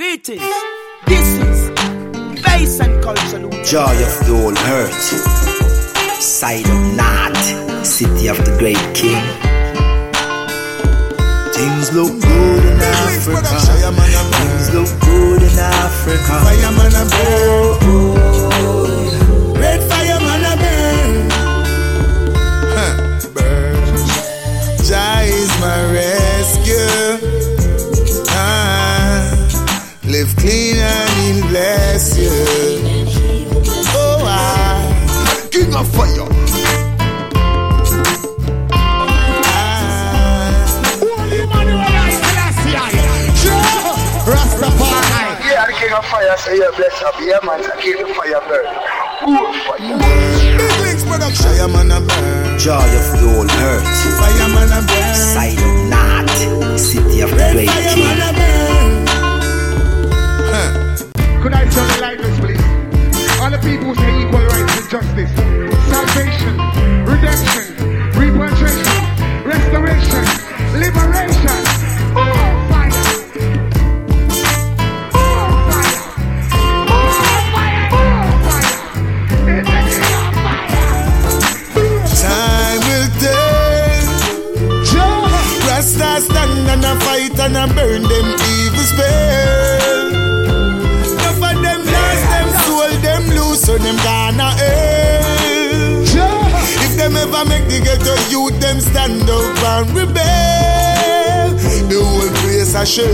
Greetings. This is Bass and Culture Joy of the whole earth. Side of North. City of the great king. Things look good in Africa. Things look good in Africa. Fireman a. Oh, Yeah, the king of fire say, yeah, bless up. Yeah, man, I keep the fire burning. Ooh, fire. Big Links production. Fireman a burn. Joy of the whole earth. Fireman a burn. Side of North. City of the Red great fireman king. a burn. Huh. Could I tell the like this, please? All the people say equal rights and justice, salvation, redemption, and a burn them evil spell. Enough of them lost them soul, them loose, so them gonna hell. If them ever make the ghetto youth, them stand up and rebel. The whole place a shake.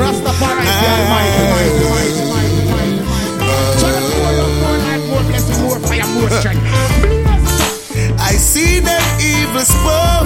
Rastafari the Almighty, evil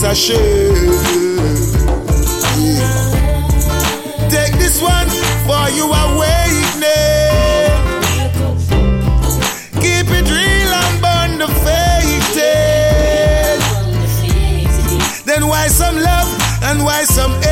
place. Yeah. Take this one for you awakening. Keep it real and burn the faith. Then why some love and why some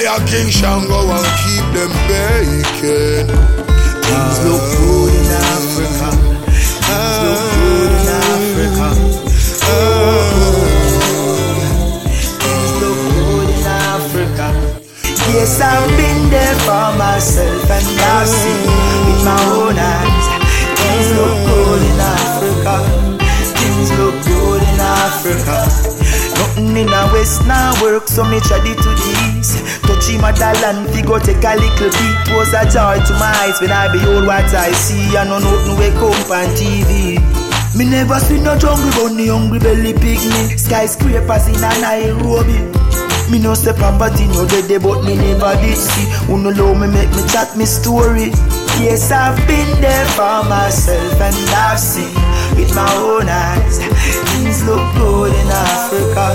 fire, King Shango, and keep them baking. Things look good in Africa. Things look good in Africa. Things look in Africa. Yes, I've been there for myself and I've seen with my own eyes. Things look good in Africa. Things look good in Africa. Nothing in the west now work, so me tried it to east. Touchy motherland, fi go take a little peek. Was a joy to my eyes when I behold what I see. I know nothing wake up on TV. Me never see no jungle bunny, hungry belly picnic. Skyscrapers in a Nairobi. Me no say property no dead, but me never did see. Who no love me make me chat me story. Yes, I've been there for myself and I've seen with my own eyes. Things look good in Africa.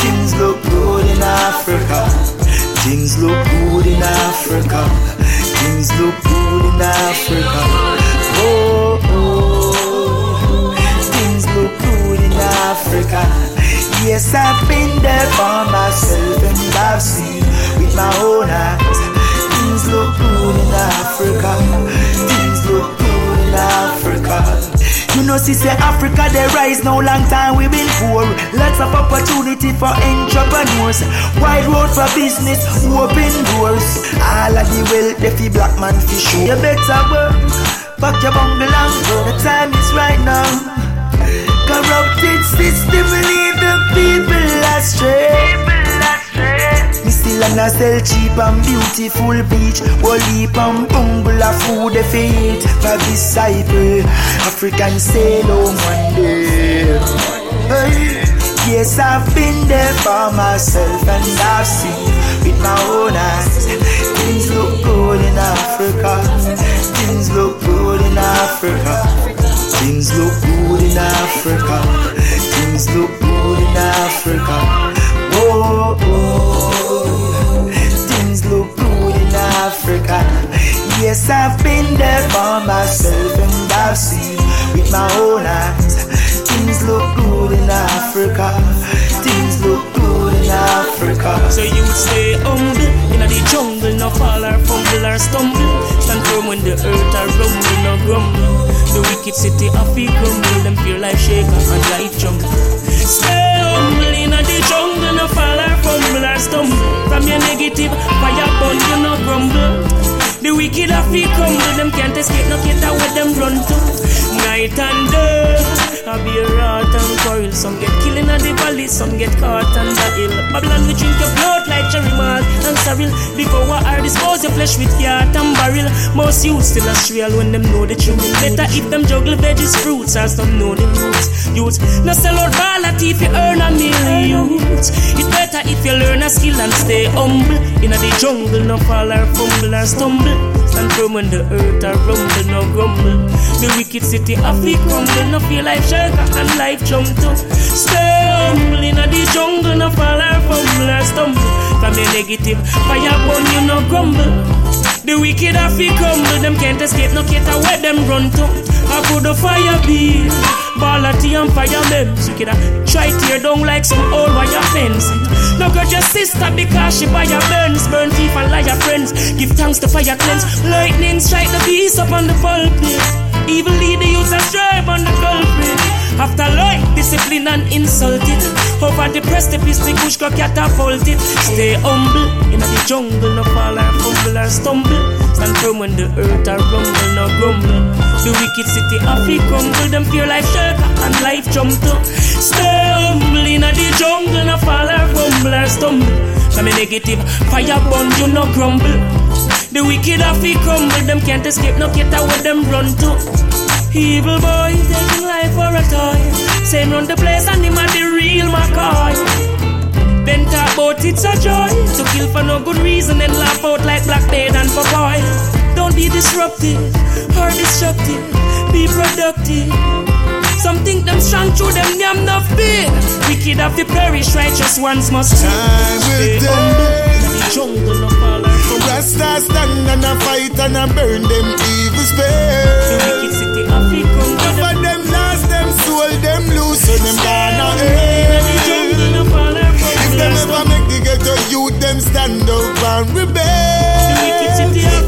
Things look good in Africa. Things look good in Africa. Things look good in Africa. Oh, oh. Things look good in Africa. Yes, I've been there for myself and I've seen with my own eyes. Things look good in Africa. Things look good in Africa know see say Africa they rise now long time we been poor. Lots of opportunity for entrepreneurs. Wide road for business, open doors. All of the wealth the black man fi show. You better work, fuck your bungalow. The time is right now. Corrupted system leave the people astray still and I sell cheap and beautiful beach. We'll leap and bumble of food they feed for disciple. African sail home one day. Hey. Yes, I've been there for myself and I've seen with my own eyes. Things look good in Africa. Things look good in Africa. Things look good in Africa. Things look good in Africa. Yes, I've been there for myself and I've seen with my own eyes. Things look good in Africa. Things look good in Africa. So you stay humble in the jungle, no fall or fumble or stumble. Stand firm when the earth are rumble, no grumble. The wicked city of the crumble, them feel like shaker and life jumble. Stay humble in the jungle, no fall or fumble or stumble. From your negative fire burn, you no grumble. The wicked of the crumble, them can't escape, no matter where them run to. Night and day. I a rat and quarrel. Some get killed in the valley, some get caught on the hill. Babylon, we drink your blood like cherry malt and sorrel. Before what are dispose your flesh with yard and barrel. Most youth still a real when them know the truth. Better if them juggle veggies, fruits, as some know the roots. Youth, no sell out ball if you earn a million. It better if you learn a skill and stay humble. In the jungle, no fall or fumble or stumble. Firm when the earth are rumble, no grumble. The wicked city of the crumble, no feel like shaker and life jump to. Stay humble in the jungle, no fall or fumble or stumble. From the negative, fire burn you no grumble. The wicked have to crumble, them can't escape, no cater where them run to. I put the fire be, ball tea and fire mems. You can try tear down like some old wire fence. No got your sister because she buy your burns, burn thief and liar friends. Give thanks to fire cleanse, lightning strike the beast up on the pulpit. Evil lead the youths strive on the culprit. After life, discipline and insulted. Over the precipice, the bush got catapulted. Stay humble in the jungle, no fall or fumble or stumble. Stand firm when the earth are rumble, no grumble. The wicked city of it crumble, them fear life shaker and life jump to. Stay humble in the jungle, no fall or fumble or stumble. From a negative fire burn, you no grumble. The wicked have to crumble, them can't escape, no matter where them run to. Evil boy taking life for a toy. Same run the place and him a the real McCoy. Then talk about it's a joy to kill for no good reason and laugh out like black dead and for boy. Don't be disruptive or destructive, be productive. Some think them strong through them damn enough big. Wicked have to perish, righteous ones must Time will stay humble. In the jungle, no fall or fumble. Rasta stand and a fight and a burn them evil The lose, so them gonna In the hell. jungle, no fall or If them ever make the ghetto youth, them stand up and rebel.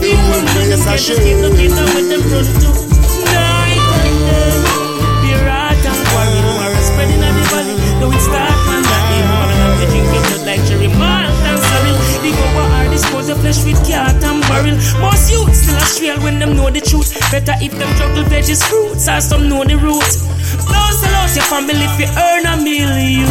the whole place a Them shame. can't escape, no them run to. Night and day. Pirate and quarrel, war spreading on the valley. Though it start from that day, Babylon, they drink like cherry malt and. Flesh with cat and barrel. Most youths still a trail when them know the truth. Better if them juggle veggies, fruits, or some know the roots. Don't sell out your family if you earn a million.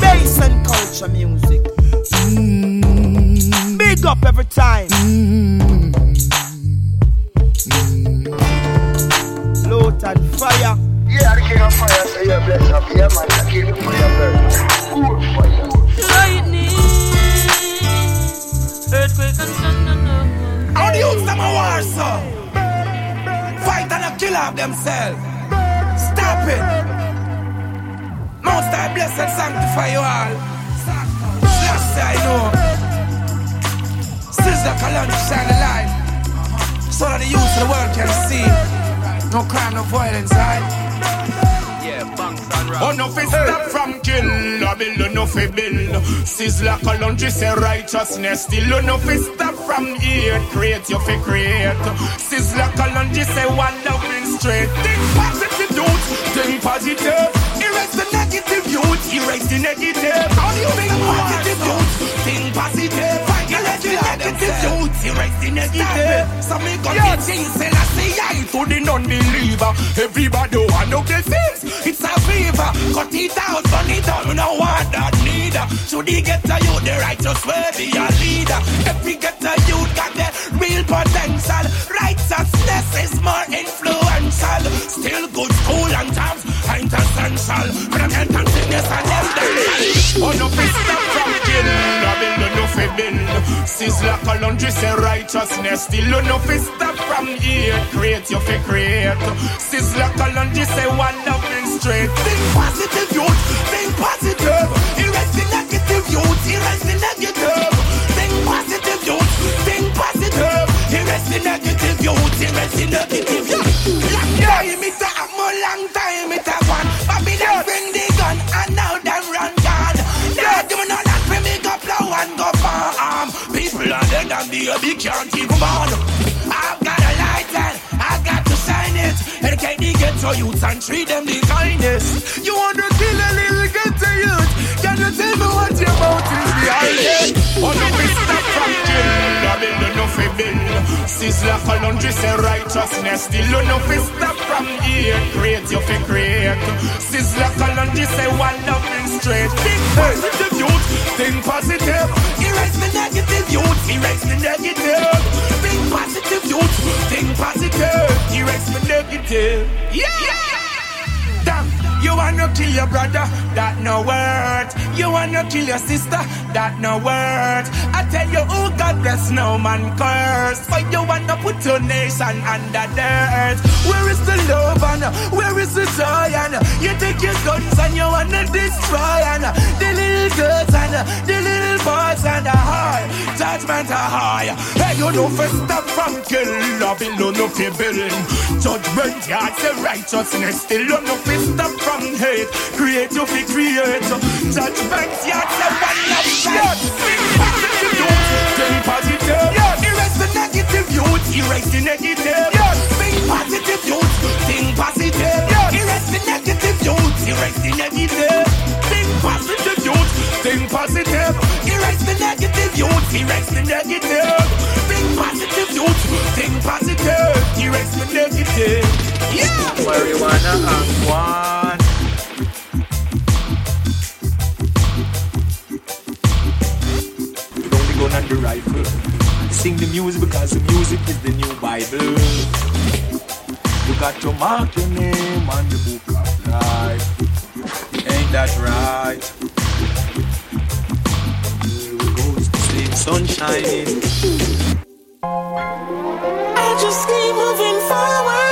Bass and culture music. Mm. Big up every time. Load So the youth of the world can see. No crime, no violence, right? Yeah. Oh, no fi stop from kill. A bill, oh, no fi bill. Sizzla Kalonji say righteousness. Still, oh, no fi stop from hate. Create, you fi create. Sizzla Kalonji say one loving straight. Think positive, dudes. Think positive. Erase the negative youth. Erase the negative. How do you think positive youth? Think positive. The youth. Erase the negative. So me got the things and I to the non-believer. Everybody want to get things. It's a fever. Cut it out, burn it down. We don't want that neither. Should he get a youth the righteous way be a leader? Every get a youth got the real potential. Righteousness is more influential. Still good school and times essential. But I'm health and fitness and them Oh no fi stop from kill. A bill no fi bill. Sizzla Kalonji say righteousness. Still no fi stop from hate. Create you fi create. Sizzla Kalonji say one loving straight. Think positive youth. Think positive. Erase the negative youth. Erase the negative. Think positive youth. Think positive. Erase the negative youth. Erase the negative youth. Long time it a long time it a one. Babylon bring and go farm. People are dead and the baby can't even born. I've got a light and I've got to shine it. Educate the ghetto youths and treat them the kindest. You want to kill a little ghetto youth? Can you tell me what your motive behind it? Oh, no, we stop from kill. A bill, no fi bill. Say righteousness. Still no fi stop from hate. Create you fi create. Sizzla Kalonji say one loving straight. Think positive youth. Think positive. Erase the negative youth. Erase the negative. Think positive youth. Think positive. Erase the negative. Yeah. You wanna kill your brother, that no word. You wanna kill your sister, that no word. I tell you, oh God bless no man curse. But you wanna put your nation under dirt. Where is the love and where is the joy and you take your guns and you wanna destroy and the little girls and the little boys and the high judgment are high. Hey, you know first stop from kill, love it, no fi build. Judgment yard say righteousness still no fi stop from hate. Create you fi create. Judgment yard say one love shot. Positive youth, think positive. Erase the negative youth, erase the negative. Think positive youth, think positive. Erase the negative youth, erase the negative. Think positive youth, think positive. Erase the negative youth, erase the negative. Think positive youth, think positive. Erase the negative. Yeah. Marijuana and one. Don't the gun and the rifle. Sing the music because the music is the new Bible. You got to mark your name on the book of life. Ain't that right? Sun shining. I just keep moving forward.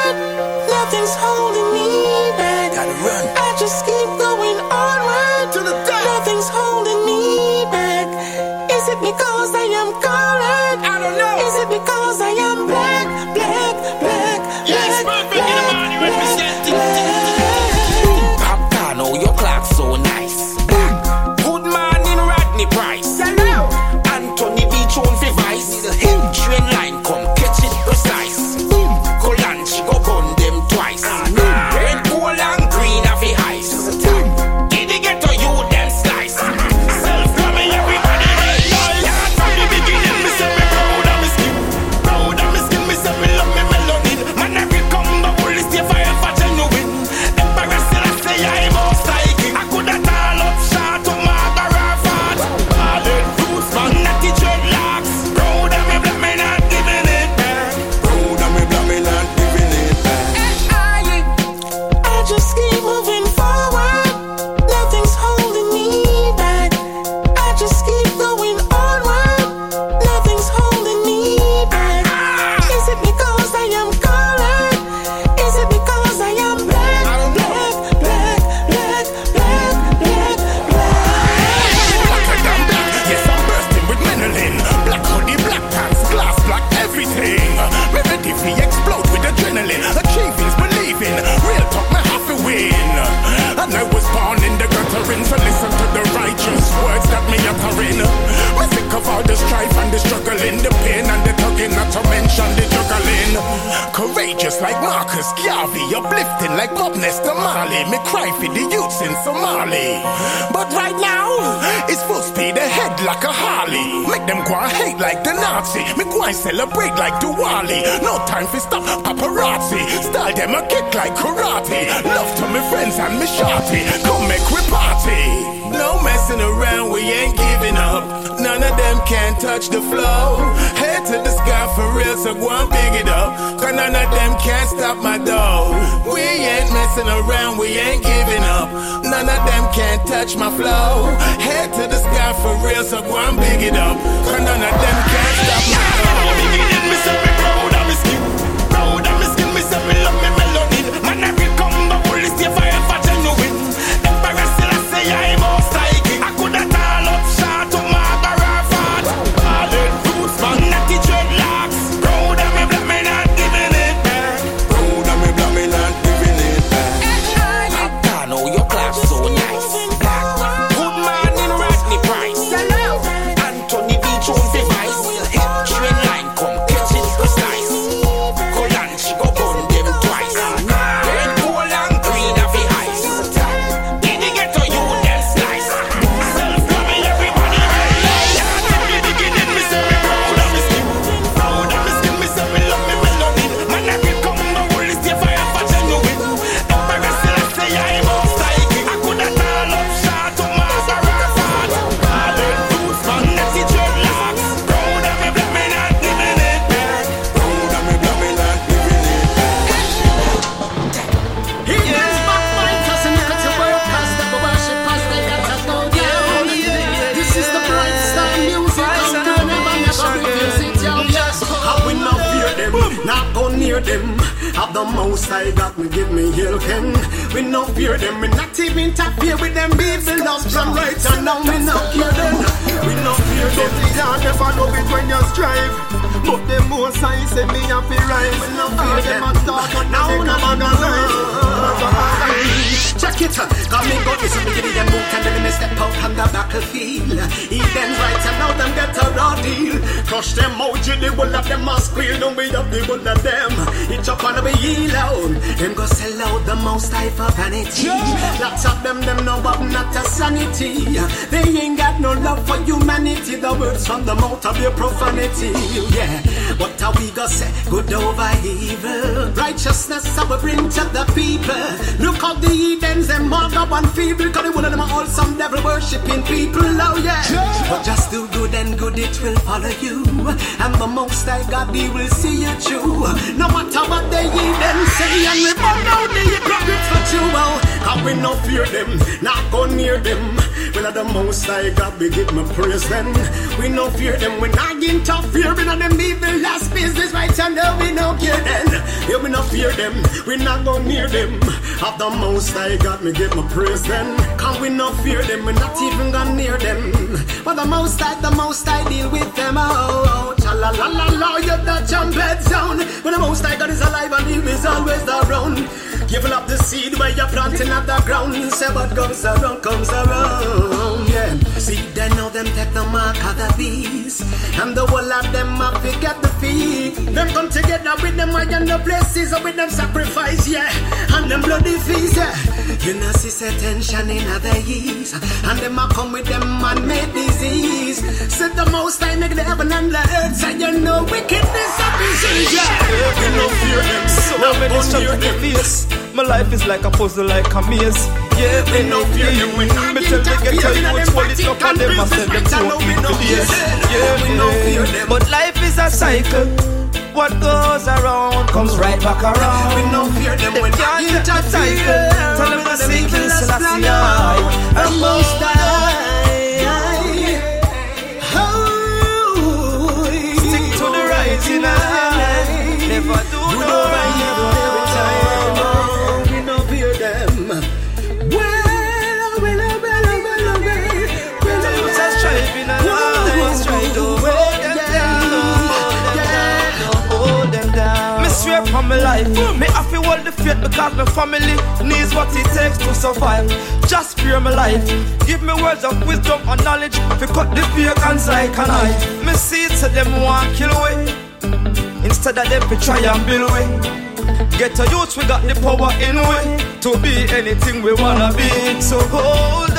Can touch my flow. Head to the sky for real, so go and big it up. Cause none of them can stop. Me them, know what not a sanity. They ain't got no love for humanity. The words from the mouth of your profanity. Yeah, what are we gonna say? Good over evil. Righteousness I will bring to the people. Look how the heathens, them mother one feeble. Cause one of them all some devil worshipping people. Oh yeah. But just do good and good it will follow you. And the most I God, he will see you through. No matter what they heathen say. And we burn out the hypocrites for you. Cause we no fear them, not go near them. Well, I the most I God, we give me praise then. We no fear them, we not interfere. We not them evil last business right now we no care then. Yeah, we no fear them, we not go near them. Of the most I got me give my praise then. Cause we no fear them, we not even go near them. But the most I, the most I deal with them. Oh, oh, cha la la la la, you're the trumpet sound. When the most I got is alive and he is always around. Give up the seed where you're planting at the ground. Say what comes around, comes around. Yeah. See, they know them take the mark of the beast. And the whole of them have to get the feet. Them come together with them I in the places with them sacrifice, yeah. And them bloody feast, yeah. You know, see, say tension in other years. And them a come with them man-made disease. Set the most I make the heaven and the earth. Say you know wickedness of disease, yeah. We no fear them, So not many go struggles near to them. face. My life is like a puzzle, like a maze. Yeah, We no fear them, we not Me tell the ghetto interfere in youths them hold it up and them a send them to a We no fear days. We no fear them. but life is a cycle. What goes around comes right back around. We no fear them They when can't I take the title. Tell them We to no sing evil as Selassie plan I. now. And Most life, me have to hold the faith because my family needs what it takes to survive. Just fear my life. Give me words of wisdom and knowledge to cut the pagans like a knife. Me see it to them want kill away. Instead of them to try and build away. Get a youth, we got the power in way to be anything we wanna be. So hold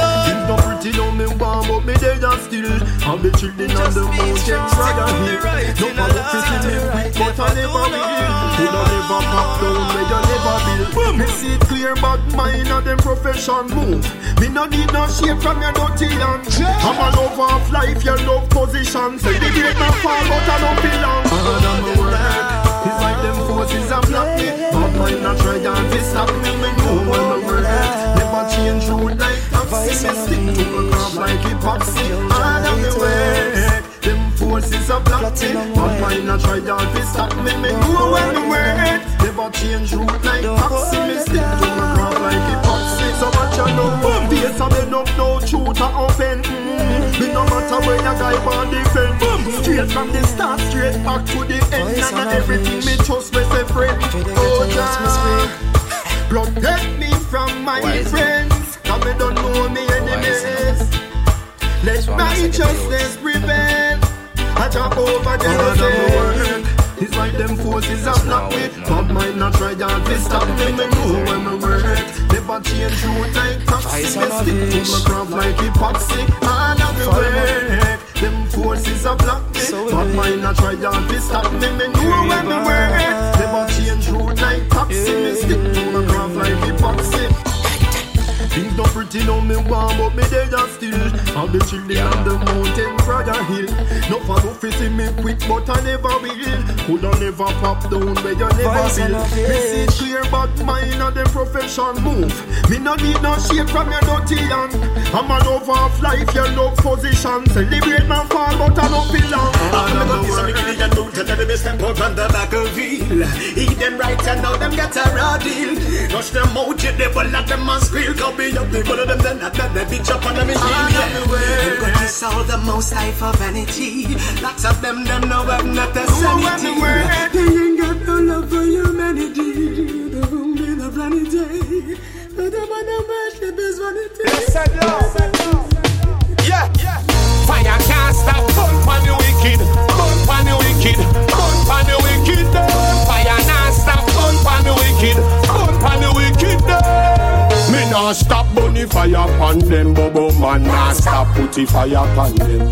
not pretty on me warm, but me dead and still. I'll be chilling on the mountain, rather hill. No follow pretty me quick, but I never will. Could I never pop down, me you never build. Me see it clear, but mine and them profession move. Me no need no shade from your dirty hand. I'm a lover of life, your love position. Celebrate my fall, but I don't belong. Hard on my work. It's like them forces have blocked me But mine not try and to stop me Me know my work Never change route like Me stick to my craft like epoxy All of the way. Them forces have blocked. me But mine not try and to stop me? Me know when my work Never change route like taxi Me stick to my craft like epoxy So much I know. Face a bend up, no a open. Me no matter where your guy want defend. Straight from the start, straight back to the end. And everything me trust me friend Oh yeah. Protect me from my friends Cause me don't know me enemies. Let righteousness prevail. I jump over them it's like them forces have blocked me But mine not try and to stop me. Me know when me work. Never change route like taxi Me stick to my craft like epoxy. All of me work. Them forces have blocked me. But mine not try and to stop me. Me know when me work. Never change route like taxi Me stick to my craft like epoxy. Things not pretty no me warm but me dead and still. I'll be chilling on the mountain Praga Hill. No follow fi see me quick but I never will. Coulda never pop down where you never feel Me see clear but mine and the profession move. Me no need no shade from your dirty hand. I'm a lover of life, your love position. Celebrate my fall but I don't belong I'm gonna kiss me give you move to let me step out on the back of wheel Eat them right and now them get a raw deal. Rush them out, you never let them a squeal Come be up the one of them then I got the bitch up on the machine yeah. But kiss all the most high for vanity. Lots of them them know I'm not a sanity. They ain't got no love for humanity. The room in the vanity. But the man of worship is vanity. Yeah, yeah. Fire can't stop, burn pan the wicked. Burn pan the wicked, burn pan the wicked. Fire can't stop, burn pan the wicked. Burn pan the wicked Not stop bunny fire pan them Bobo man not stop putty fire pan them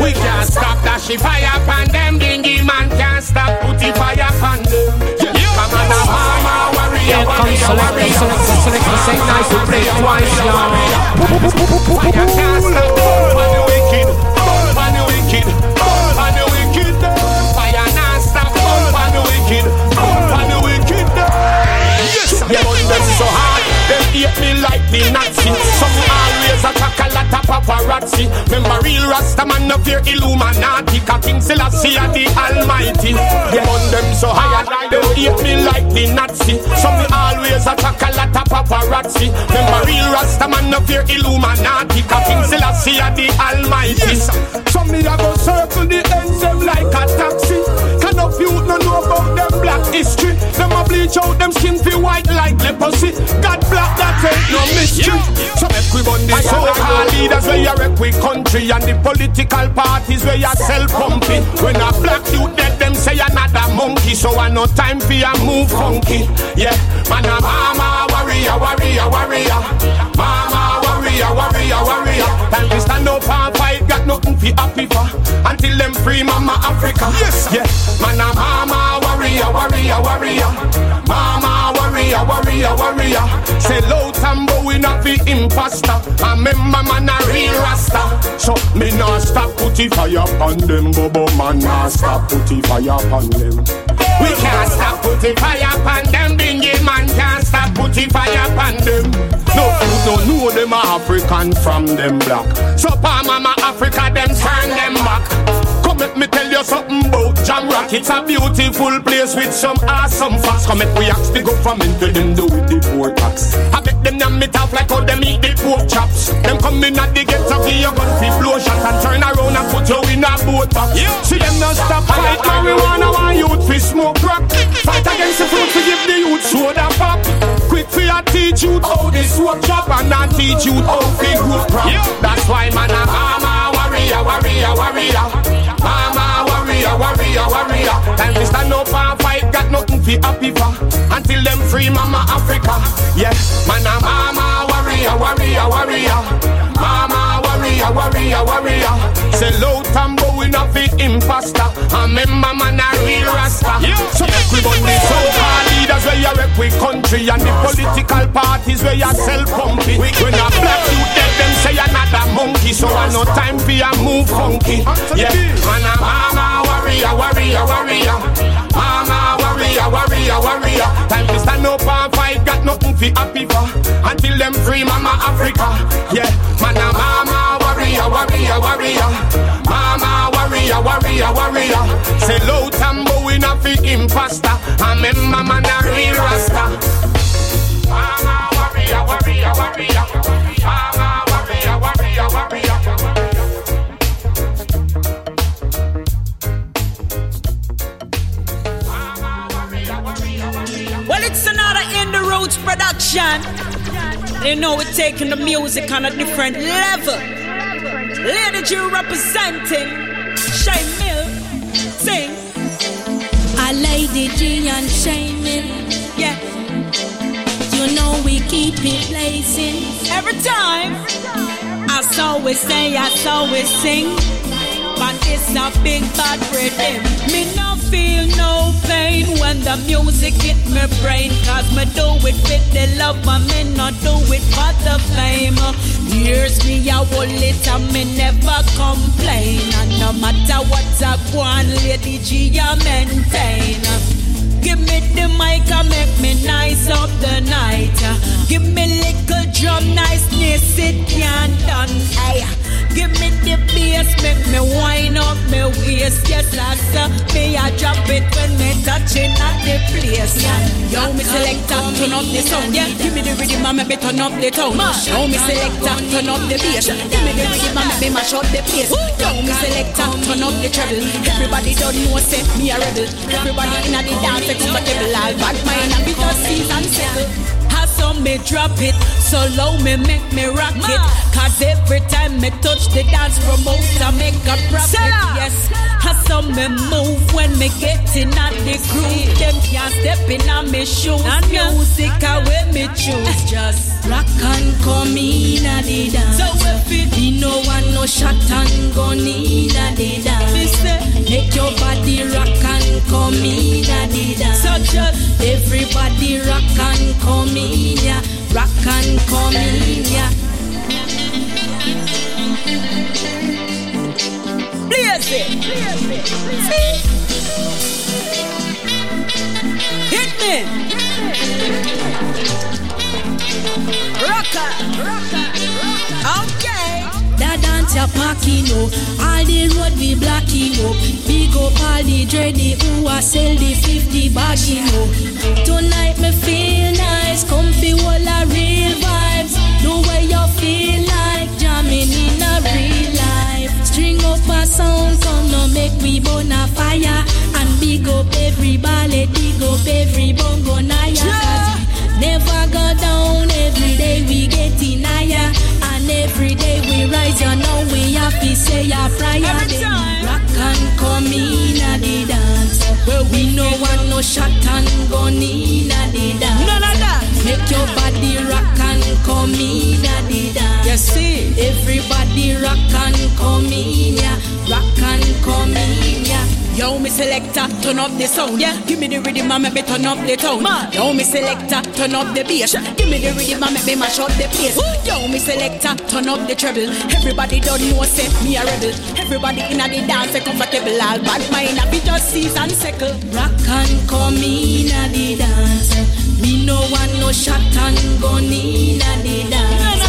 We can't stop dashy fire pan them Dingy man can't stop putty fire pan them Yeah, come on now mama warrior Here comes selector, selector, selector, say nice to play twice, y'all. Fire can't stop burn pan the wicked Burn pan the wicked hate me like the Nazi. Some always attack a lot of paparazzi. Remember real Rasta man no fear Illuminati. King Selassie are the almighty. Them on them so high and hard Them hate me like the Nazi. Some always attack a lot of paparazzi. Remember real Rasta man no fear Illuminati. King Selassie are the almighty. Some me a circle the ends them like a taxi. Can of you no know about them black history? Them a bleach out them skin feel white like leprosy. God black that ain't no mystery So make we burn the so-called leaders where you wreck with country And the political parties where you sell pumping. When a black youth dead them say another monkey. So I no time for you move funky. Yeah, man a mama warrior, warrior, warrior. Mama warrior, warrior, warrior. Time to stand up and fight, got nothing for happy for. Until them free mama Africa. Yes, yeah, man a mama warrior, warrior, warrior. Mama warrior, warrior, warrior Say low tambo we not the imposter. I remember man a real rasta. So me not stop putty fire upon them Bobo man not stop putty fire upon them. We can't stop putty fire upon them Bingy man can't stop putty fire upon them. No you don't know them a African from them black So pa mama Africa them turn them back let me tell you something about Jam Rock. It's a beautiful place with some awesome facts. Come let we ask the government to them do with the poor tax. I bet them yam it off like how them eat the pork chops. Them come in at the gate of your gun fi blow shot and turn around and put you in a boat box. See them not stop fight marijuana, want youth fi smoke crack. Fight against the fruit to give the youth soda pop. Quick fi a teach you how this work chop and not teach you how fi grow crop. That's why man a mama warrior, warrior, warrior. Mama warrior, warrior, warrior. Time to stand up and fight, got nothing fi happy for. Until them free mama Africa. Yeah, man a mama warrior, warrior, warrior. Mama warrior, warrior, warrior. Say low tambo in a fit imposter. And remember man a real rasta. So make we the so-called leaders where you rep with country and the political parties where you sell pumpy. When a black youth dead, them say another monkey. So I no time for you move funky. Yeah, man a mama warrior, warrior, warrior. Mama warrior, warrior, warrior. Time to stand up and fight, got nothing fi happy for. Until them free mama Africa. Yeah, man a mama warrior, warrior, warrior. Mama warrior, warrior, warrior. Say low imposter. And remember man a real rasta. Mama warrior, warrior, warrior. Mama warrior, warrior, warrior. Well, it's another In the Roots production. You know we're taking the music on a different level. Lady G representing Shane I Lady G and Shane Mill. Yeah. You know we keep it blazing. Every time. I saw we say, I saw we sing. But it's a big bad rhythm. Me no feel no pain when the music hit me brain. Cause me do it with the love and me not do it for the fame. Years me a hold it and me never complain. And no matter what I go on, Lady G I maintain. Give me the mic and make me nice up the night. Give me little drum niceness, it can't done. Hey, give me the bass, make me wind up my waist. Yes, Rasta, me a drop it when me touching at the place. Yo, me selector, turn up the sound. Yeah, give me the rhythm and me turn up the tone. Yo, me selector, turn up the bass. Give me the rhythm and me mash up the place. Yo, me selector, turn up the treble. Everybody don't know say me a rebel. Everybody inna the dance comfortable. All bad mind and we just season settle. Some me drop it, so low me make me rock it. Cause every time me touch the dance promoter make a profit. Yes, how some me move when me get in at the groove. Them can't step in on me shoes. And music away me choose. Just Rock and come in a the dance. So if it Me no want no shot and gun in a the dance. Make your body rock and come in a. So just everybody rock and come in ya, rock and come in ya. blaze it. See? Hit me. Rocker. Okay. Dance ya packing up, oh. all the road oh. we blocking up. Big up all the dready who a sell the 50 bagging up. Oh. Tonight me feel nice, comfy, all a real vibes. The way you feel like jamming in a real life. String up a sound, come now make we burn a fire. And big up every ballet, big up every bongo naya. we Never go down, every day we getting higher. And every day we rise, you know we have to say a prayer. Every Then time. Rock and come in at the dance. Well, we no want no shot and gun in at the dance. None of that. Make your body rock and come in at the dance. You see? Everybody rock and come in, yeah. Rock and come in, yeah. Yo, me selector, turn up the sound. Yeah, give me the rhythm and make me turn up the tone. Yo, me selector, turn up the bass. Give me the rhythm and make me mash up the place. Yo, me selector, turn up the treble. Everybody don't know say me a rebel. Everybody inna the dance comfortable. All bad mind a be just season circle. Rock and come in at the dance. Me no want no shot and gun in at the dance.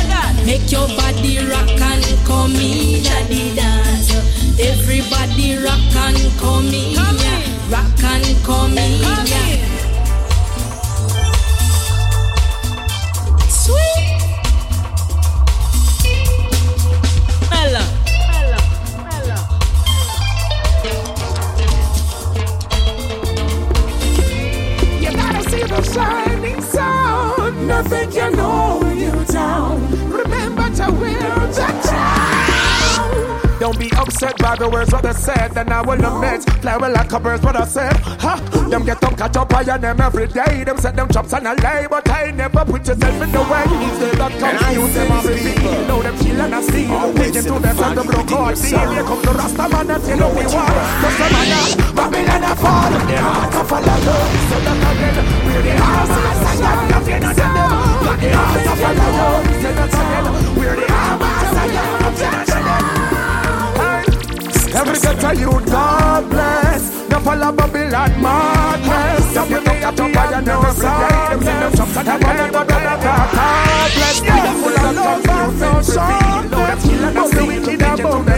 Make your body rock and come in at the dance. Everybody rock and come in, rock and catch them every day. Them set them chops and a lay, but I never put yourself in the way. They that confuse them, I reveal. Know them kill and I steal. Pigeon to them and the block hard deal. Here come the Rasta man and tell we want. Just a man Babylon a fall. The heart of a lion. So that again, we're the heart of a lion. Nothing on them. Got the heart of a lion. Say that again, we're the heart of a lion. Nothing on them. Every ghetto youth, God bless. The fall of Babylon madness. You know that up and never forget them. Them shops and them and them God bless. The full of love and no shame. Know them kill and the wicked and bound the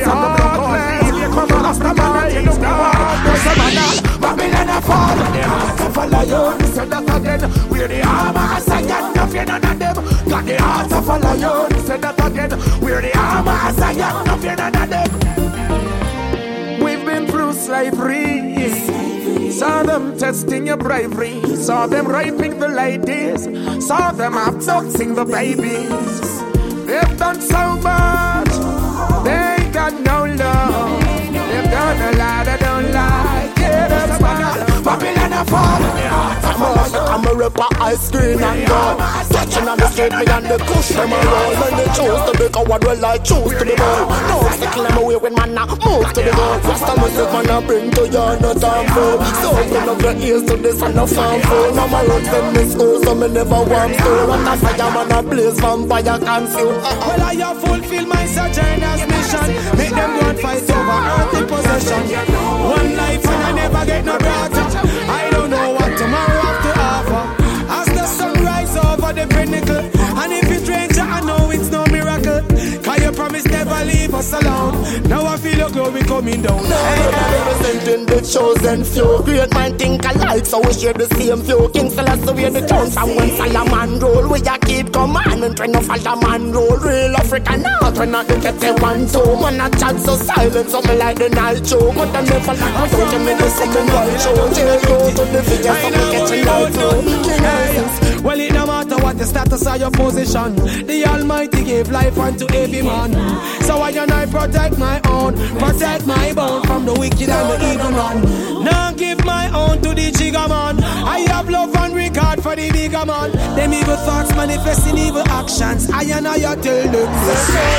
come a Rasta man and you know God bless. Babylon a fall. The heart of a lion. Say that again. We're the armor of Zion. No fear none of them. Got the heart of a lion. Say that again. We're the armor of Zion. No fear none of them. We've been through slavery. Saw them testing your bravery. Saw them raping the ladies. Saw them abducting the babies. They've done so much. They got no love. They've done a lot I don't like. Yeah, that's why Babylon a fall. I'm a rapper, I scream and go Touching on the street, me and the them a roll When they choose to be coward, well I choose to be bold. No obstacle them away when man a move to the goal Rasta music man a bring to you, no time So open up your ears to this and no farm for. Now my roots them in school, so me never warm school And a fire man a blaze, vampire conceal Well I have fulfilled my sojourner's mission. Make them go and fight over earthly possession. One life and I never get no brighter I don't know what tomorrow the pinnacle promise never leave us alone Now I feel your glory coming down Representing the chosen few Great mind think alike So we share the same view King Selassie we the throne From when Solomon roll. We a keep command And try no man rule Real African now Try not to get the one two Man a chat so silent So me like the night show But I never like I don't you me the second right show Till go to the figure So me light too King Yes. Well, it no matter what the status or your position, the Almighty gave life unto every man. So I and I protect my own, protect my bone from the wicked and the evil man. Now give my own to the jigger man. I have love and regard for the bigger man. Them evil thoughts manifesting evil actions. I and I tell them.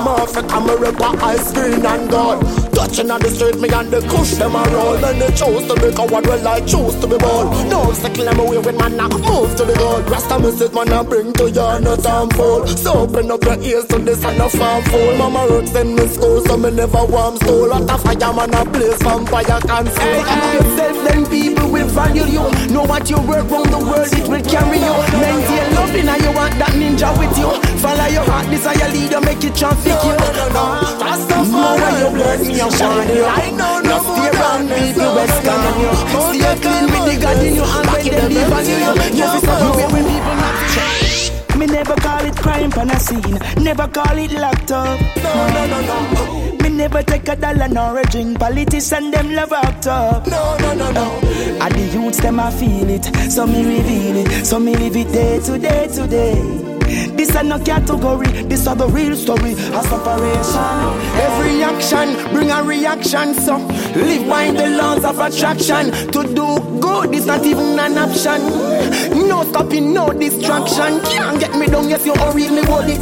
I'm off I'm a rapper, I screen and God Touching on the street, me and the kush them a roll When they choose to be coward, well I choose to be bold No obstacle I'm away with man, now move to the goal Rasta message man, I bring to you, no time fool So open up your ears to this and no farm fool Mama roots in me school, so me never warm stool What a fire man, a blaze vampire can see yourself, then people will value you. Know what you work round the world, it will carry you. Maintain loving, and you want that ninja with you. Follow your heart, desire leader, make it traffic you. Rastafari, you bless me, you shine you. No stay around people, West Ghana you. Stay clean with the God in you, and when they leave on you, you away when people not me never call it crime on a scene. Never call it locked up. No, no, no, no. Me never take a dollar nor a drink. Politicians them love up top. No, no, no, no. And the youths them I feel it. So me reveal it. So me live it day to day to day. This is no category, this is the real story of separation. Every action bring a reaction, so live by the laws of attraction. To do good is not even an option. No stopping, no distraction. Can't get me down, yes, you hurry me hold it.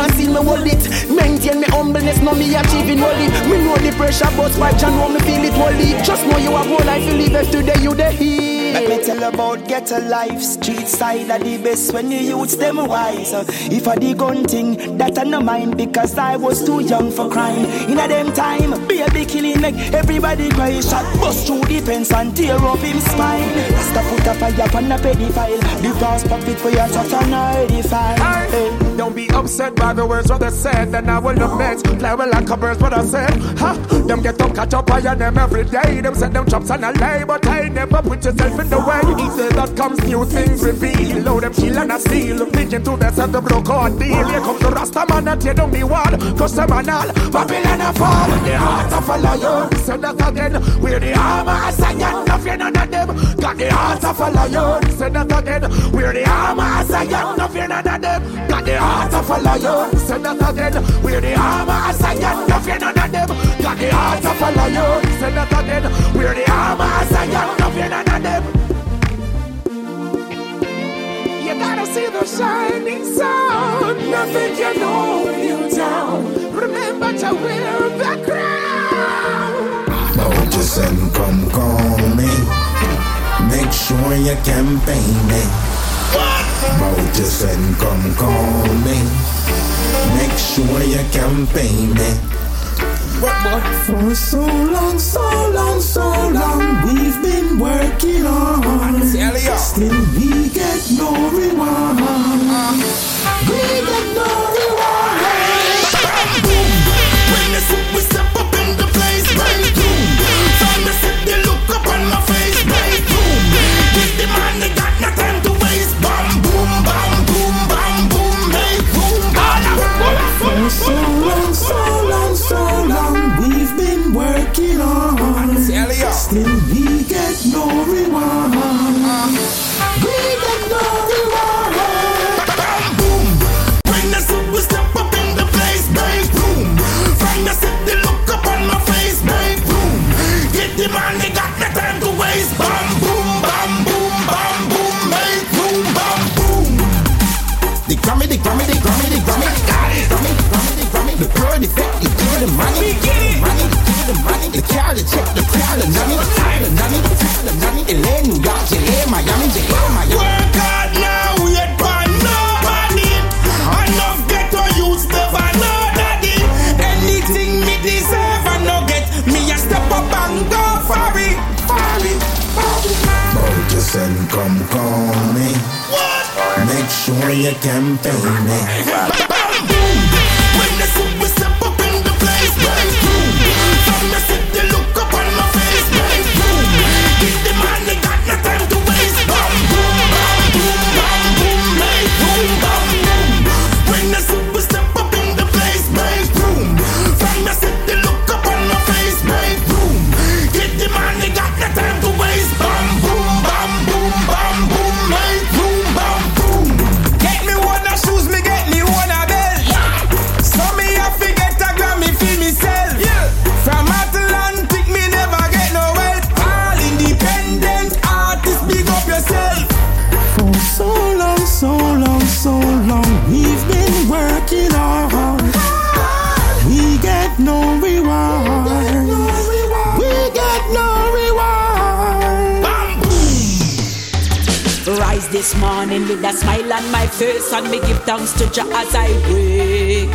And seal me hold it. Maintain me humbleness, know me achieving holy. Me know the pressure, but and know me feel it holy. Just know you have whole life, you live if today you the heat. Let me tell about get a life, street side of the best when you youths them wise. If I the gun thing, that I no mind because I was too young for crime. In a them time, baby killing make everybody cry. Shot bust through the fence and tear up him spine. Rasta put a fire on a pedophile. The cross pocket for your shot and already fine. Hey. Don't be upset by the words what they said, then I will admit. Play well like a bird, what I said. Ha! Them get up, catch up, I them every day. Them set them chops and I lay, but I never put yourself in the way. Said that comes new things reveal. Load them kill and I steal. Thinking to themselves the broke heart deal. Here comes the Rasta man and tear down the wall. Cause them and all, Babylon a fall. The heart of a lion. Say that again. We're the armor of Zion. No fear none of them. Got the heart of a lion. Say that again. We're the armor of Zion. No none of them. Got the heart of a lion. Say that again. We're the armor of Zion. No fear none of them. Got the heart of a lion. Say that again. We're the armor of Zion. No fear none of them. You gotta see the shining sun. Nothing can hold you down. Remember to wear the crown. Moses and come call me. Make sure you campaign me. Moses and come call me. Make sure you campaign me. For so long, so long, so long, we've been working on. Still we get no reward. With a smile on my face and me give thanks to Jah as I wake.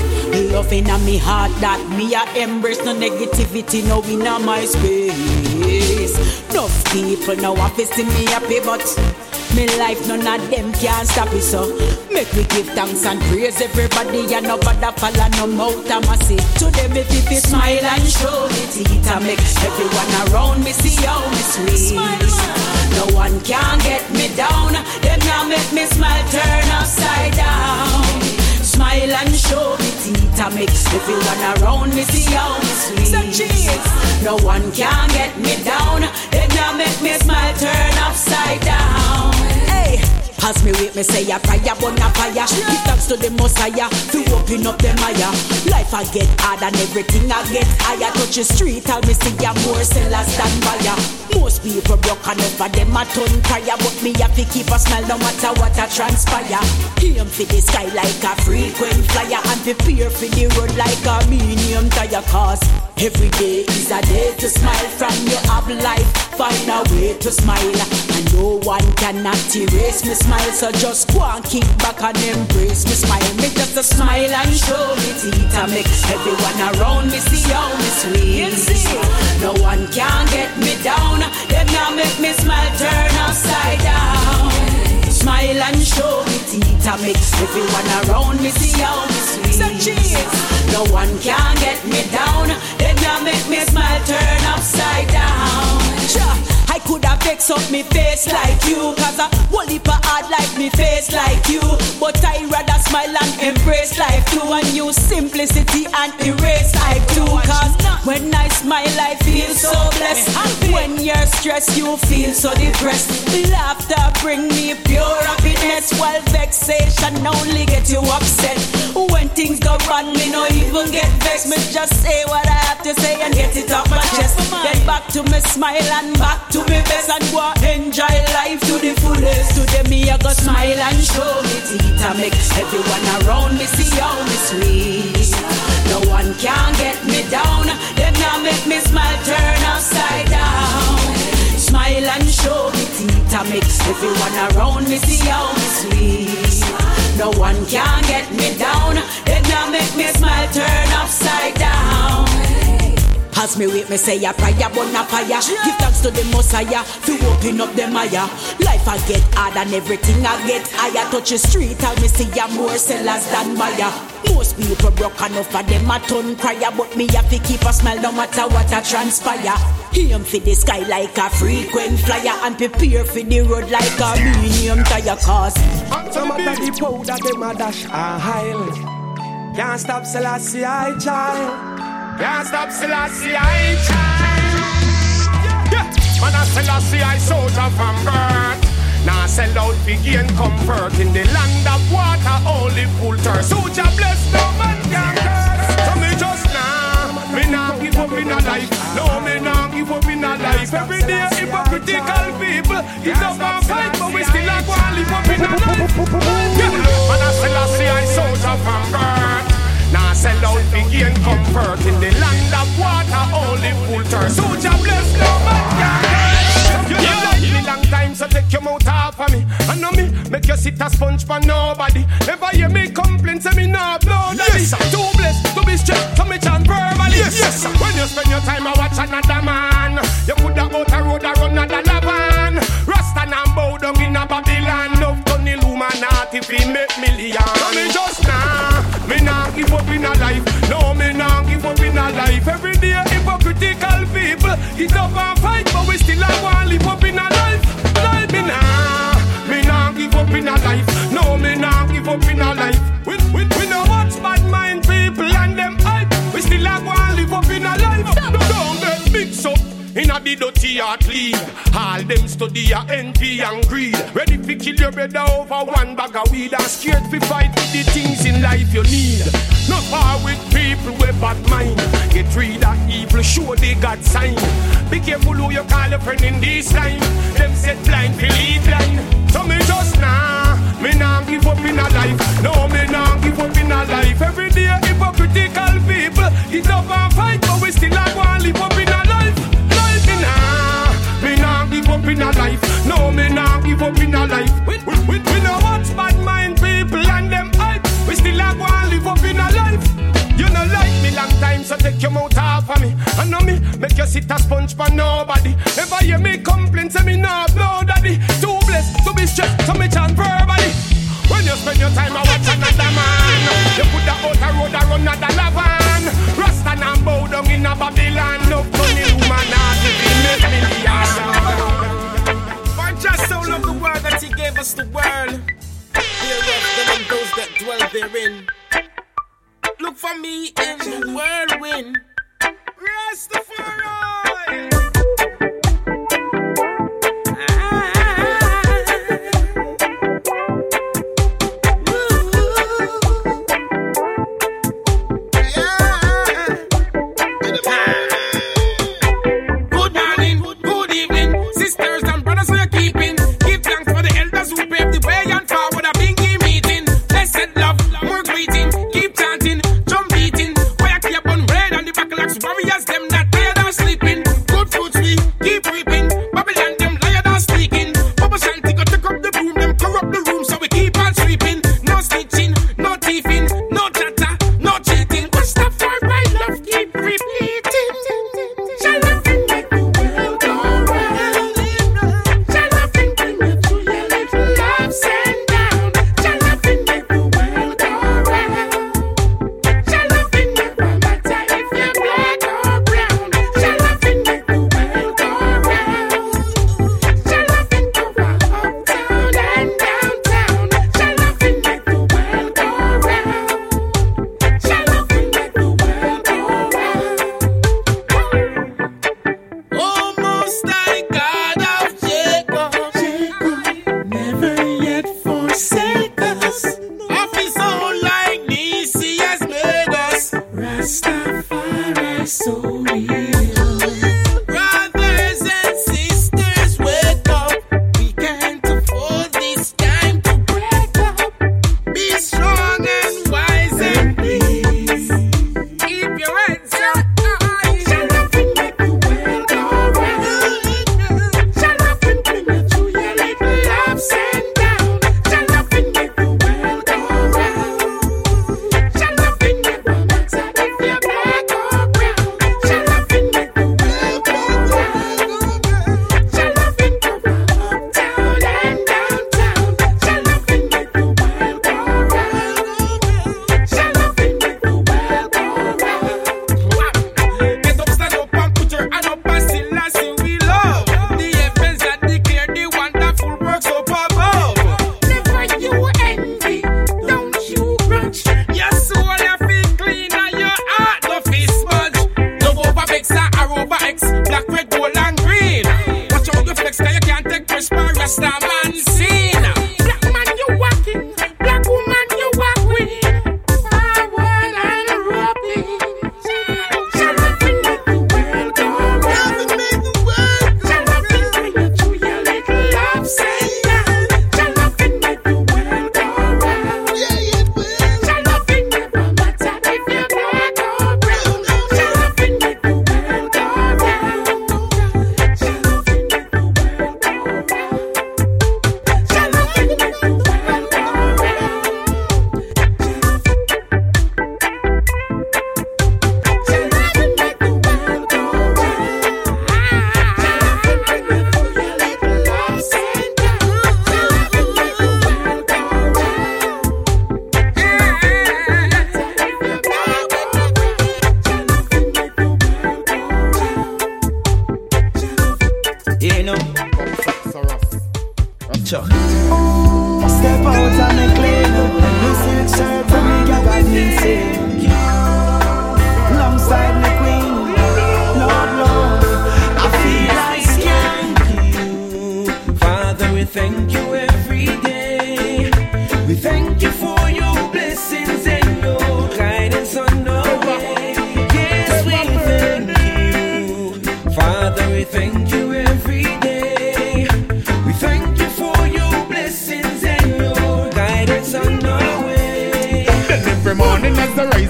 Loving on me heart that me I embrace no negativity no in my space. Enough people now want to see me happy but me life none of them can stop it so make me give thanks and praise everybody and nobody follow no mouth I say to them if if you smile and show me teeth and make everyone around me see how me sweet. No one can get me down. Them can make me smile turn upside down. Smile and show me teeth and make everyone around me see how me sweet. No one can get me down. Them can make me smile turn upside down. As me wait, me say a prayer, burn a fire. Give thanks to the Messiah to open up them higher. Life I get hard and everything I get higher. Touch the street, I'll me see ya more sellers than buyer. Most people broke and over them a ton crier, but me have to keep a smile no matter what I transpire. Aim for the sky like a frequent flyer and prepare for the road like a medium tire. Cause every day is a day to smile from your up life. Find a way to smile, and no one cannot erase me smile. So just go and kick back and embrace me smile. Me just a smile and show me teeth and make everyone around me see how me sweet. No one can get me down. Them now make me smile turn upside down. Smile and show me teeth and make everyone around me see how me sweet. No one can get me me smile turn have up me face like you Cause I whole heap of hard like me face like you But I rather smile and embrace life too And use simplicity and erase like too Cause when I smile, I feel so blessed. When you're stressed, you feel so depressed. Laughter bring me pure happiness, while vexation only get you upset. When things go wrong, me no even get vexed. Me just say what I have to say and get it off my chest. Back to me smile and back to me best and go enjoy life to the fullest. Today me I go smile and show me teeth. I make everyone around me see how me sweet. No one can get me down. Them now make me smile turn upside down. Smile and show me teeth. I make everyone around me see how me sweet. No one can get me down. Them now make me smile turn upside. As me wait, me say a prayer, burn a fire. Give thanks to the Messiah, to open up the Maya. Life I get hard and everything I get higher. Touch the street, I me see a more sellers than buyer. Most people broke enough of them a ton crier, but me have to keep a smile no matter what I transpire. Aim for the sky like a frequent flyer and prepare for the road like a medium tire cause. Some of the powder them a dash a hile. Can't stop Selassie I child. Can't stop Selassie, I child. Yeah, man, I Selassie, I soldier from birth. Now sell out big comfort in the land of water, only full thirst. Soldier bless, no man can curse. So me just now, me now give up in a life. No, me now give up in a life. Every day hypocritical people, give up and fight, but we still a go and live up in a life. Yeah, man, I Selassie, I soldier from birth. Now sell out big gain comfort in the land of water, only full thirst. Soldier bless, no man can curse. You like me long time, so take your mouth off of me. I know me, make you sit a sponge for nobody. Never hear me complain, say me no blow daddy. Yes, Too blessed to be stressed, so me chant verbally. Yes, yes, sir. When you spend your time, I watch another man. You could have out a road, I run another van. Rasta and bow down in a Babylon. Love Tony Illuminati, fi make millions. Give up in a life. No, me nah give up in a life. Every day hypocritical people, it up and fight, but we still a want live up in a life. Life me nah, me nah give up in a life. No, me nah give up in a life. In a the dirty heart lead All them study a envy and greed. Ready to kill your brother over one bag of weed. And scared to fight with the things in life you need. Not far with people with bad mind. Get rid of evil, show they got sign. Be careful who you call a friend in this time. Them set blind, lead blind. So me just nah, me nah give up in a life. No, me nah give up in a life. Every day hypocritical people. Get up and fight but we still a go and live up in a in a life No, me nah give up in a life We, we, we, we know what's bad mind people and them hype We still go and live up in a life You know like me long time so take your mouth off of me I know me make you sit a sponge for nobody Never hear me complain say me nah blow daddy Too blessed to be stressed so me chant verbally when you spend your time, I watch another man. You put the outer road, I run another lavan. Rasta and bow down in a Babylon. No funny woman, millions. For just so love the world that he gave us the world. Hereof them and those that dwell therein. Look for me in the whirlwind. Rastafari.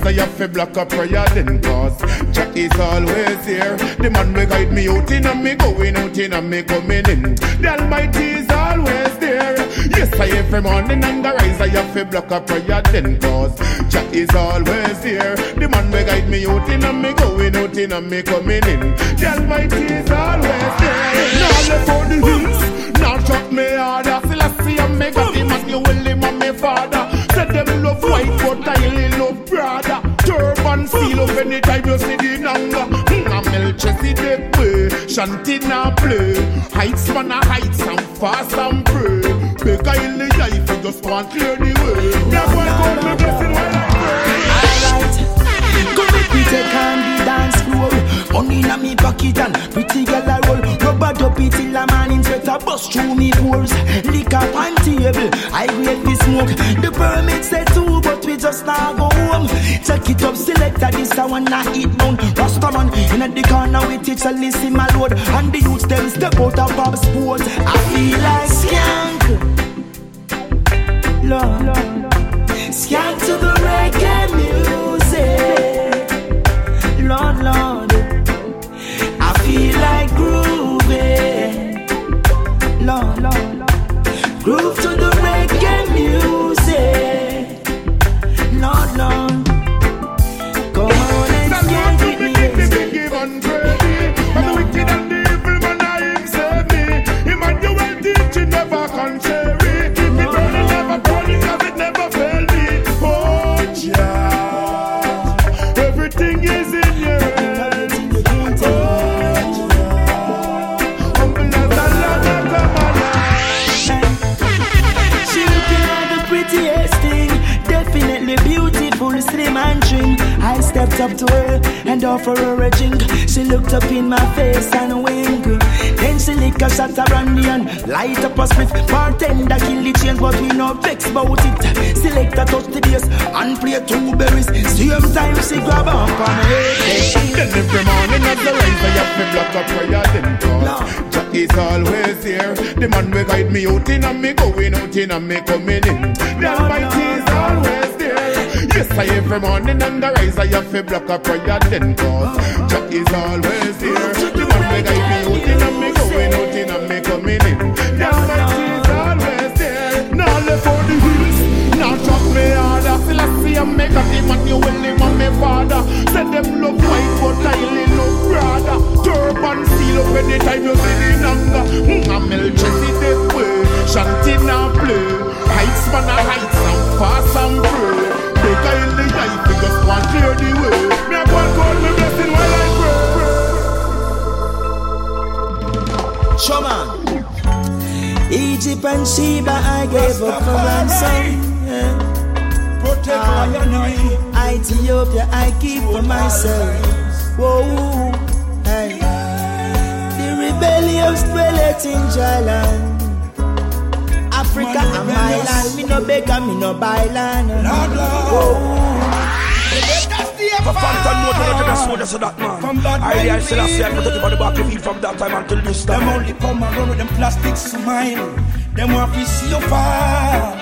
I have to block up prayer then cause Jah is always here. The man will guide me out in and me going out in and me coming in. The Almighty is. Yes, I every morning and I rise, I have to block up prayer then cause Jah is always here. The man will guide me out in and me going out in and me coming in. The Almighty is always there. Now left for the hills, now drop me harder. See and me got him and you will him and me father. Said them love white but I only love brother. Turban seal up anytime you see the nanga. Hmm, Melchizedek way, shanty na play. Heights man a heights and fast and pray. Beg I in the life, you just want clear the way. Now go and call me blessing while I Go make me take on the dance floor. Money in me pocket and pretty girl a roll. Rubber dopey till a man in sweater bust through me pores. Liquor on table, I grade the smoke. The permit said two, but we just now go home. Check it up, selector this a one not eat down. Rastaman in the corner we teach a listen my load. And the youths them step out of pop sport. I feel like skank. Lord, to the reggae music. Up to her and offered her a drink. She looked up in my face and winked. Then she lick a shot of brandy and light up a spliff. Bartender kill the change, but we no vex about it. Selector touch the bass and play two berries. Same time she grab up on her head. Then every morning as the rise, I have to block up prayer then cause Jah is always here. The man will guide me out in and me going out in and me coming in. The Almighty is always. Yes, I every morning and the rise, I have to block up prayer then cause Jah is always here. The man will guide me out in and me going out in and me coming in. The Almighty is always there. Now left for the hills, now drop me harder. Still I see and make a him and you will him and me father. Said them love white but I love brother. Turban seal up anytime you see the nanga. Hmm, I'm Melchizedek way, shanty na play. Heights man a heights and fast and pray. The life, just want clear the way. Me a me blessing while I pray. Egypt and Sheba, I gave up for ransom. Protect my Ah, Ethiopia, I keep for myself. Whoa, hey. The rebellious dwelleth in Jalan. Africa and my land, me no beg and me no buy land. Oh. For Phantom know to the soldier so that man I I still have said but take on the back of feet from that time until this time Them only come around with them plastic smile. Them want to see you fall.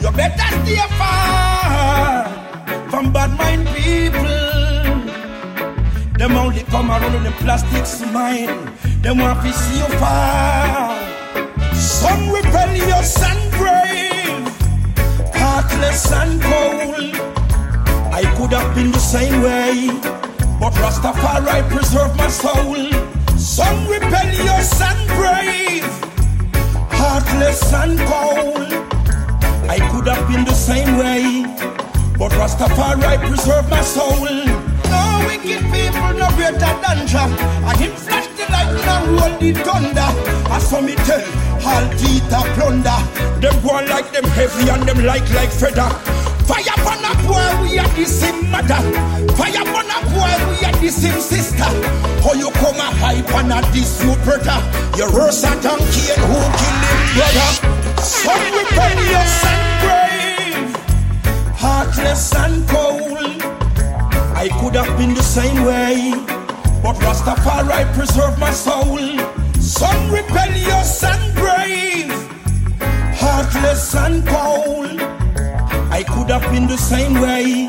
You better stay far from bad mind people. Them only come around with them plastic smile. Them want to see you fall. Some rebellious and brave, heartless and cold. I could have been the same way, but Rastafari preserve my soul. Some rebellious and brave, heartless and cold. I could have been the same way, but Rastafari preserve my soul. Wicked people no greater than Jah. I him flash the lightning and roll the thunder. I saw me tell all teeth a plunder. Them go on like them heavy and them like like feather. Fire upon a boy, we are the same mother. Fire upon a boy, we are the same sister. How you come a hype and a this you brother? You worse a donkey and who kill him brother? Some rebellious and brave, heartless and cold. I could have been the same way, but Rastafari preserved my soul. Some rebellious and brave, heartless and cold. I could have been the same way,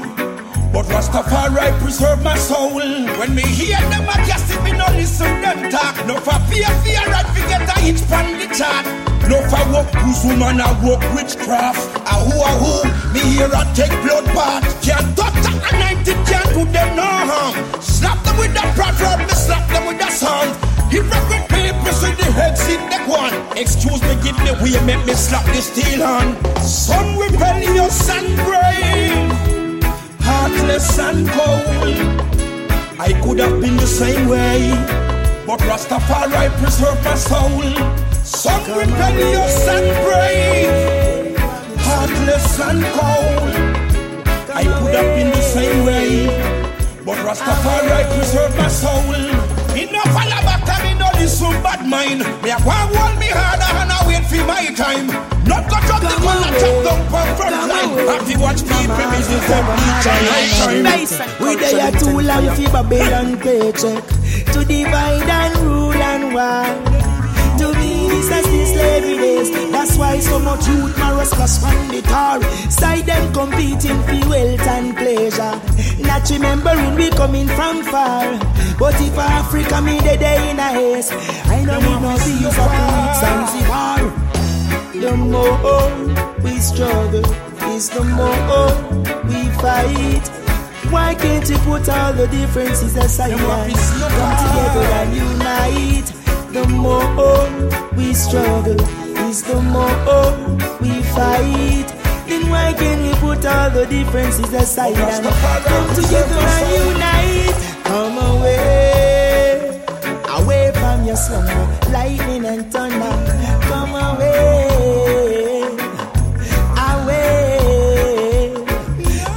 but Rastafari preserved my soul. When me hear them a gossip, me no listen them talk. No for fear, fear, and forget a hit from the chart. No for walk whose woman I walk witchcraft. A who a me hear a take blood bath. Can't touch a anointed, can't do them no harm. Slap them with that proverb, me slap them with that song. Hypocrite people see the heads in the one. Excuse me, give me way, make me slap the steel hand. Some rebellious and brave, heartless and cold. I could have been the same way, but Rastafari preserved my soul. Some rebellious and brave, heartless and cold. I could have been the same way, but Rastafari preserved my soul. Enough all about time, me no listen bad mind. Me a go and hold me harder and I wait for my time. Not go drop the gun and chop down from front line. Have to watch people business them each and every time. We there too long for Babylon paycheck To divide and rule and war To me this as the slavery days That's why so much youth marrows cross from the tar. Side them competing for wealth and pleasure. Not remembering we coming from far. But if Africa me the day in a haste I know need no visa for Zanzibar The more we struggle. Is the more we fight. Why can't you put all the differences aside? Come together and unite? The more we struggle, is the more we fight. Then why can't we put all the differences aside and come together and unite? Come away, away from your slumber, lightning and thunder. Come away, away,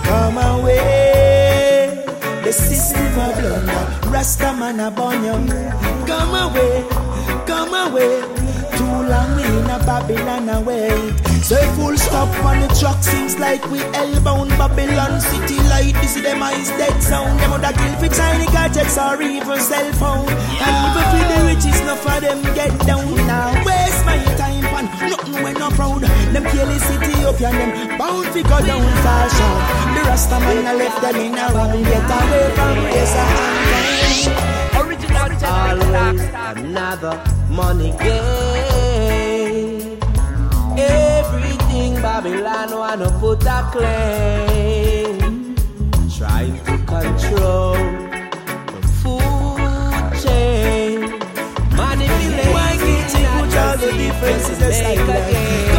come away. The system of blunder, Rasta man burn you. Come away, come away. Too long we in a Babylon away. Say full stop on the truck seems like we hellbound Babylon city light. This is them eyes dead sound. Them other kill for tiny gadgets or even cell phone. And even for the riches, enough for them get down now. Waste my time on nothing when not proud. Them kill the city up and them bound to go down far. The Rasta man I left them in a run. Get away from this and Always another money game. Everything Babylon wanna put a claim. Trying to control the differences aside and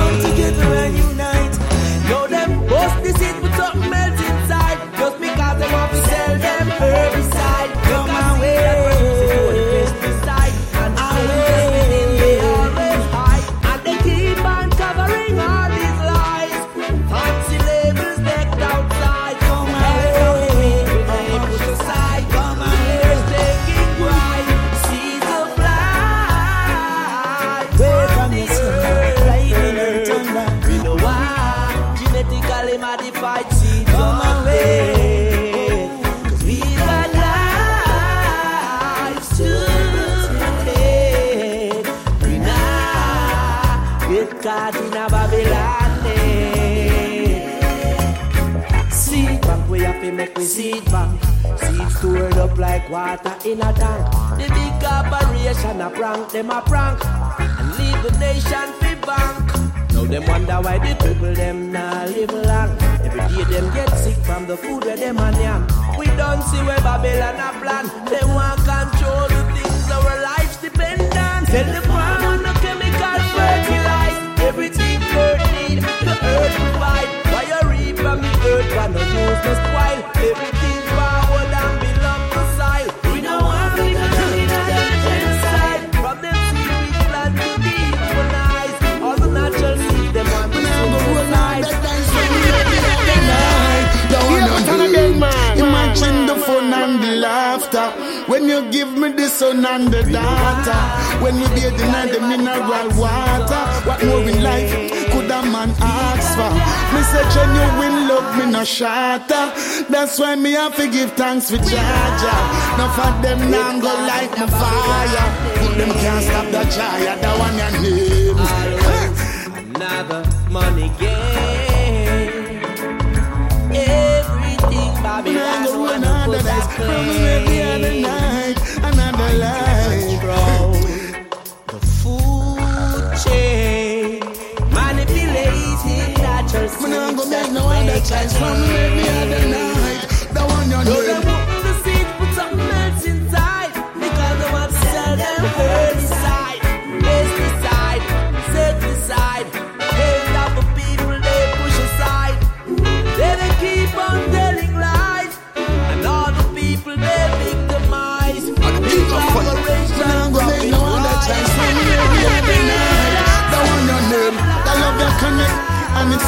we seed bank. Seed stored up like water in a tank. The big corporation a prank, them a prank. And leave the nation fi bank. Now them wonder why the people them nah live long. Every day them get sick from the food where them a yam. We don't see where Babylon a plan. They want control the things our lives depend on. Tell the farmer no chemical fertilize. Everything earth need, the earth provide. Why you reap from the earth, why no use spoil. You give me the son and the daughter. When we bathing in the mineral water, what more in life could a man ask for? Me say genuine love me no shatter. That's why me have to give thanks for Jaja. Now for them now go like my fire. Put them can't stop the Jaya, that one your name. Another money game. Everything Babylon wanna put that Another night, another life. The food chain manipulating natural Me nah go make no other choice from every other night. That one your Though them name. open the seed, put some melts inside Because they want to sell them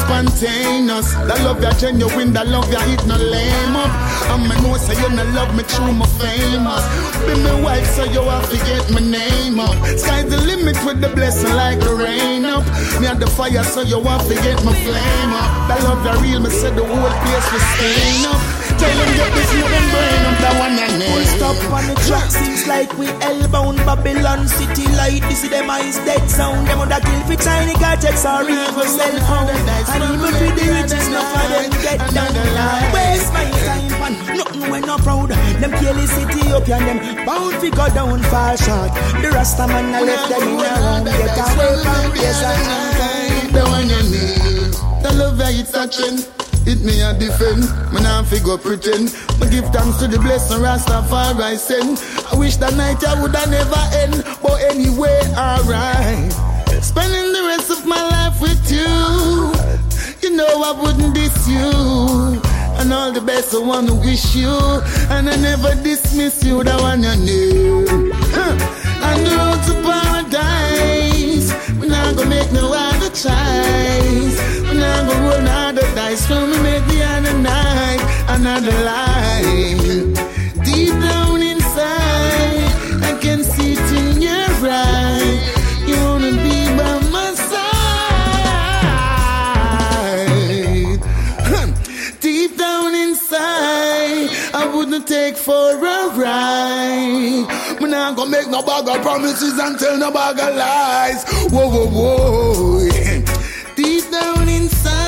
spontaneous. That love ya genuine. That love ya it no lame up. And me know say you no love me true, me famous. Be me wife so you have to get my name up. Sky's the limit with the blessing like the rain up. Me at the fire so you have to get my flame up. That love ya real. Me said the whole place will stain up. Tell them get this moving brain up. That one name. Full stop on the track seems like we hellbound Babylon City light. This is them eyes dead sound. Them other kill for tiny gadgets or even cell phone. And even for the riches, no for them get down the. Waste my time on nothing when not proud. Them kill the city up and them bound to go down fall short. The Rasta man I left them in a room. Get away from this and The one you need. The love it's touching. It me a defend. Me nah figure pretend. Me give thanks to the blessing Rastafari send. I wish that night I woulda never end. But anyway, alright. Spending the rest of my life with you. You know I wouldn't diss you. And all the best I wanna wish you. And I never dismiss you. That one you knew. Huh. On the road to paradise. We not gonna make no other choice. We not gonna another dice. When we make the other night, another life. Deep down inside, I can see it in your eyes. You wanna be by my side. Deep down inside, I wouldn't take for a ride. Me not gonna make no bag of promises and tell no bag of lies. Whoa, whoa, whoa. Deep down inside,